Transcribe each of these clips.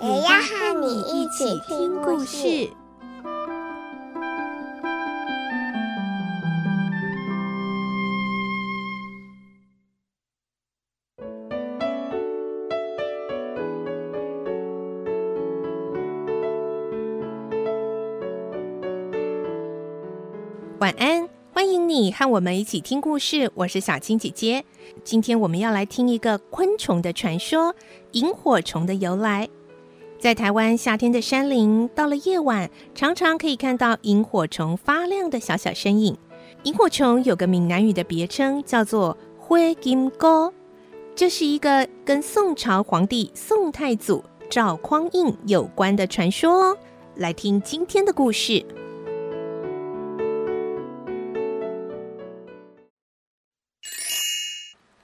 也要和你一起听故事。晚安，欢迎你和我们一起听故事。我是小青姐姐。今天我们要来听一个昆虫的传说——萤火虫的由来。在台湾夏天的山林，到了夜晚，常常可以看到萤火虫发亮的小小身影。萤火虫有个闽南语的别称，叫做“灰金哥”，这是一个跟宋朝皇帝宋太祖赵匡胤有关的传说哦。来听今天的故事。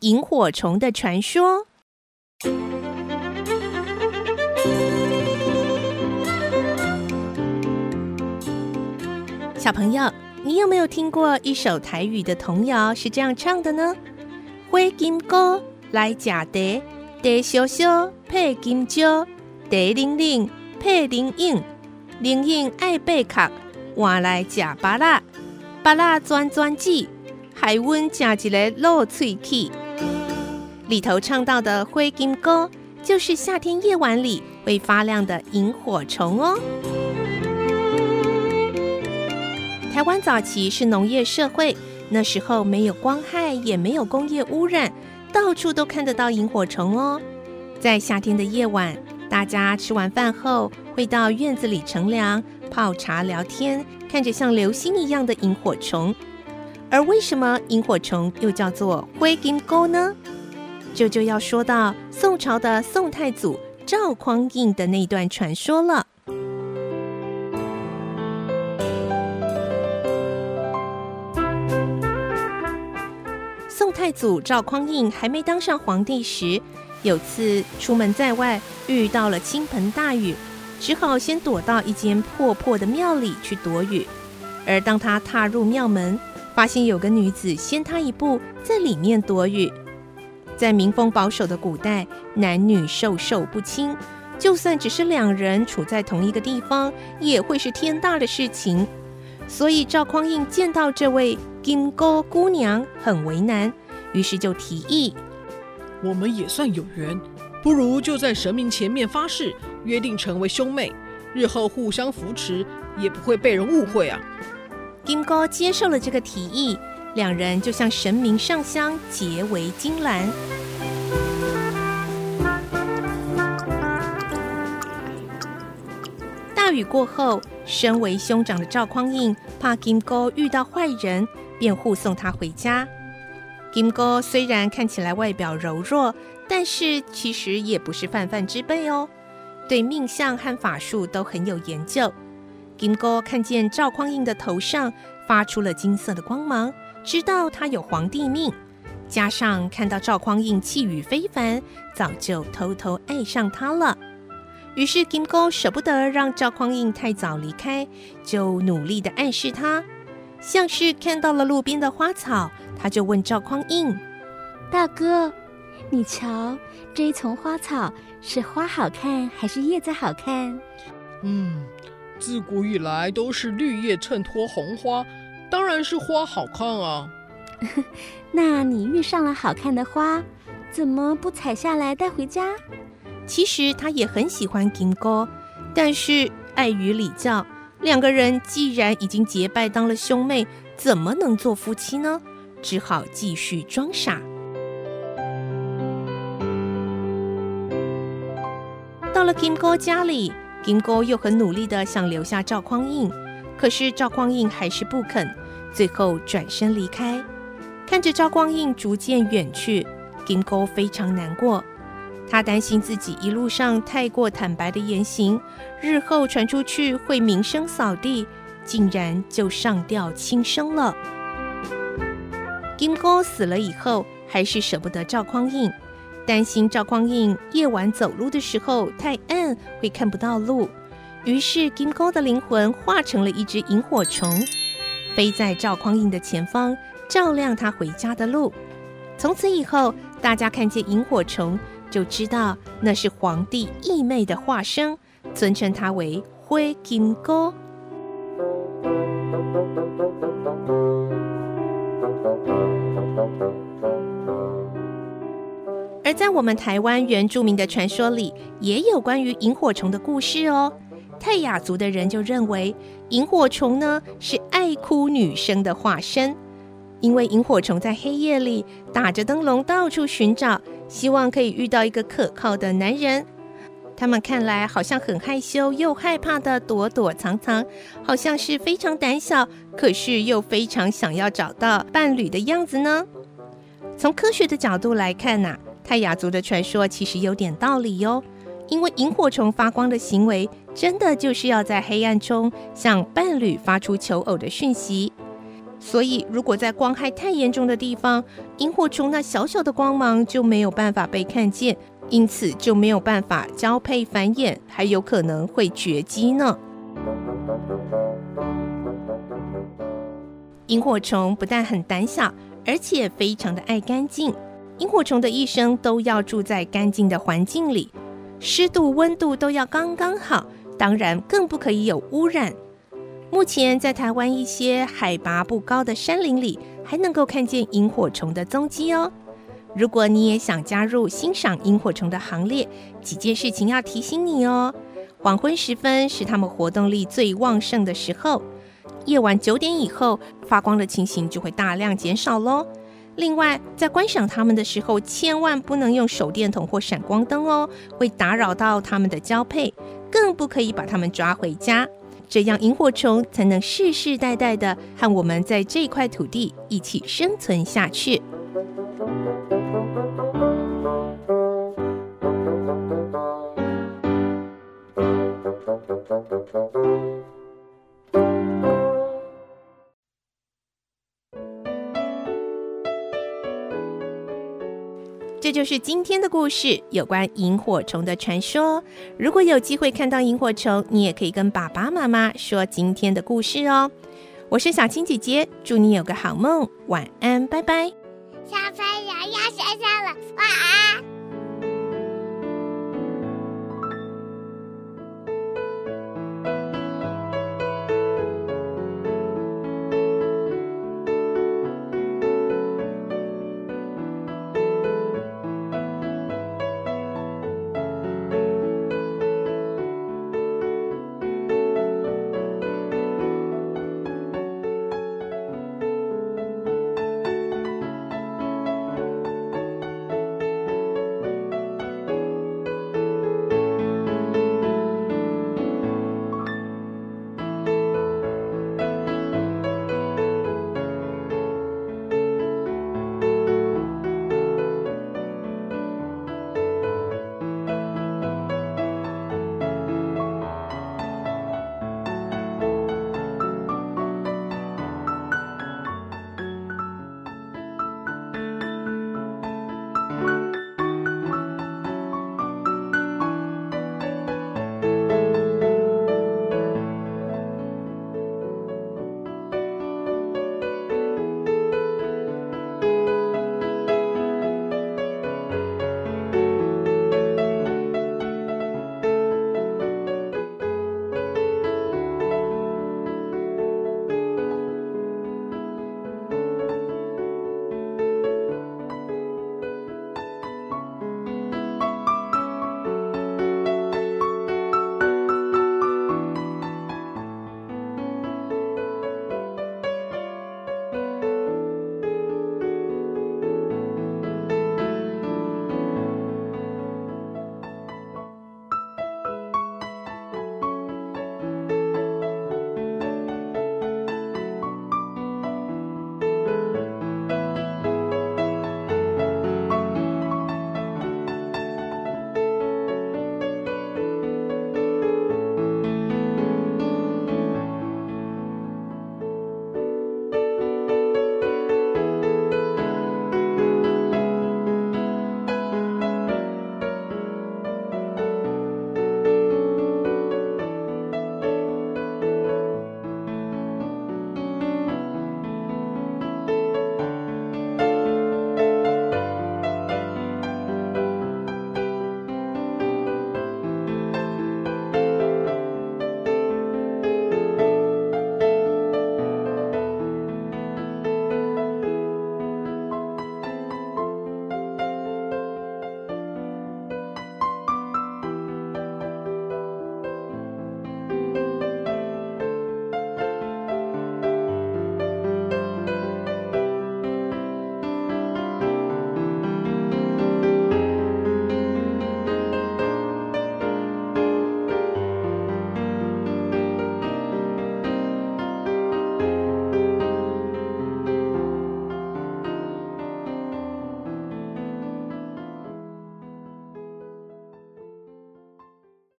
萤火虫的传说。小朋友，你有没有听过一首台语的童谣？是这样唱的呢？灰金菇来吃茶，茶烧烧配金蕉，茶冷冷配龙眼，龙眼爱贝壳，换来吃芭乐，芭乐转转子，害阮吃一个落喙齿。里头唱到的灰金菇，就是夏天夜晚里会发亮的萤火虫哦。台湾早期是农业社会，那时候没有光害，也没有工业污染，到处都看得到萤火虫哦。在夏天的夜晚，大家吃完饭后会到院子里乘凉、泡茶、聊天，看着像流星一样的萤火虫。而为什么萤火虫又叫做灰金钩呢？这，就要说到宋朝的宋太祖赵匡胤的那段传说了。太祖赵匡胤还没当上皇帝时，有次出门在外遇到了倾盆大雨，只好先躲到一间破破的庙里去躲雨。而当他踏入庙门，发现有个女子先他一步在里面躲雨。在民风保守的古代，男女授受不亲，就算只是两人处在同一个地方，也会是天大的事情。所以赵匡胤见到这位金钩姑娘很为难，于是就提议：我们也算有缘，不如就在神明前面发誓，约定成为兄妹，日后互相扶持，也不会被人误会啊。金哥接受了这个提议。两人就向神明上香，结为金兰。大雨过后，身为兄长的赵匡胤怕金钩遇到坏人，便护送他回家。金哥虽然看起来外表柔弱，但是其实也不是泛泛之辈哦，对命相和法术都很有研究。金哥看见赵匡胤的头上发出了金色的光芒。知道他有皇帝命，加上看到赵匡胤气宇非凡，早就偷偷爱上他了。于是金哥舍不得让赵匡胤太早离开，就努力地暗示他。像是看到了路边的花草，他就问赵匡胤：“大哥，你瞧这一丛花草，是花好看还是叶子好看？”“嗯，自古以来都是绿叶衬托红花。”当然是花好看啊！那你遇上了好看的花，怎么不采下来带回家？其实他也很喜欢金钩，但是碍于礼教，两个人既然已经结拜当了兄妹，怎么能做夫妻呢？只好继续装傻。到了金菇家里，金菇又很努力的想留下赵匡胤。可是赵匡胤还是不肯，最后转身离开。看着赵匡胤逐渐远去，金菇非常难过。他担心自己一路上太过坦白的言行，日后传出去会名声扫地，竟然就上吊轻生了。金哥死了以后，还是舍不得赵匡胤，担心赵匡胤夜晚走路的时候太暗会看不到路，于是金哥的灵魂化成了一只萤火虫，飞在赵匡胤的前方，照亮他回家的路。从此以后，大家看见萤火虫就知道那是皇帝义妹的化身，尊称他为灰金哥。而在我们台湾原住民的传说里，也有关于萤火虫的故事哦。泰雅族的人就认为，萤火虫呢是爱哭女生的化身，因为萤火虫在黑夜里打着灯笼到处寻找，希望可以遇到一个可靠的男人。他们看来好像很害羞又害怕的躲躲藏藏，好像是非常胆小，可是又非常想要找到伴侣的样子呢。从科学的角度来看呐、泰雅族的传说其实有点道理哟，因为萤火虫发光的行为，真的就是要在黑暗中向伴侣发出求偶的讯息。所以，如果在光害太严重的地方，萤火虫那小小的光芒就没有办法被看见，因此就没有办法交配繁衍，还有可能会绝迹呢。萤火虫不但很胆小，而且非常的爱干净。萤火虫的一生都要住在干净的环境里，湿度、温度都要刚刚好，当然更不可以有污染。目前在台湾一些海拔不高的山林里，还能够看见萤火虫的踪迹哦。如果你也想加入欣赏萤火虫的行列，几件事情要提醒你哦。黄昏时分是它们活动力最旺盛的时候，夜晚九点以后发光的情形就会大量减少喽。另外，在观赏它们的时候，千万不能用手电筒或闪光灯哦，会打扰到它们的交配，更不可以把它们抓回家，这样萤火虫才能世世代代的和我们在这块土地一起生存下去。就是今天的故事，有关萤火虫的传说。如果有机会看到萤火虫，你也可以跟爸爸妈妈说今天的故事哦。我是小青姐姐，祝你有个好梦，晚安，拜拜。小朋友要睡觉了，晚安。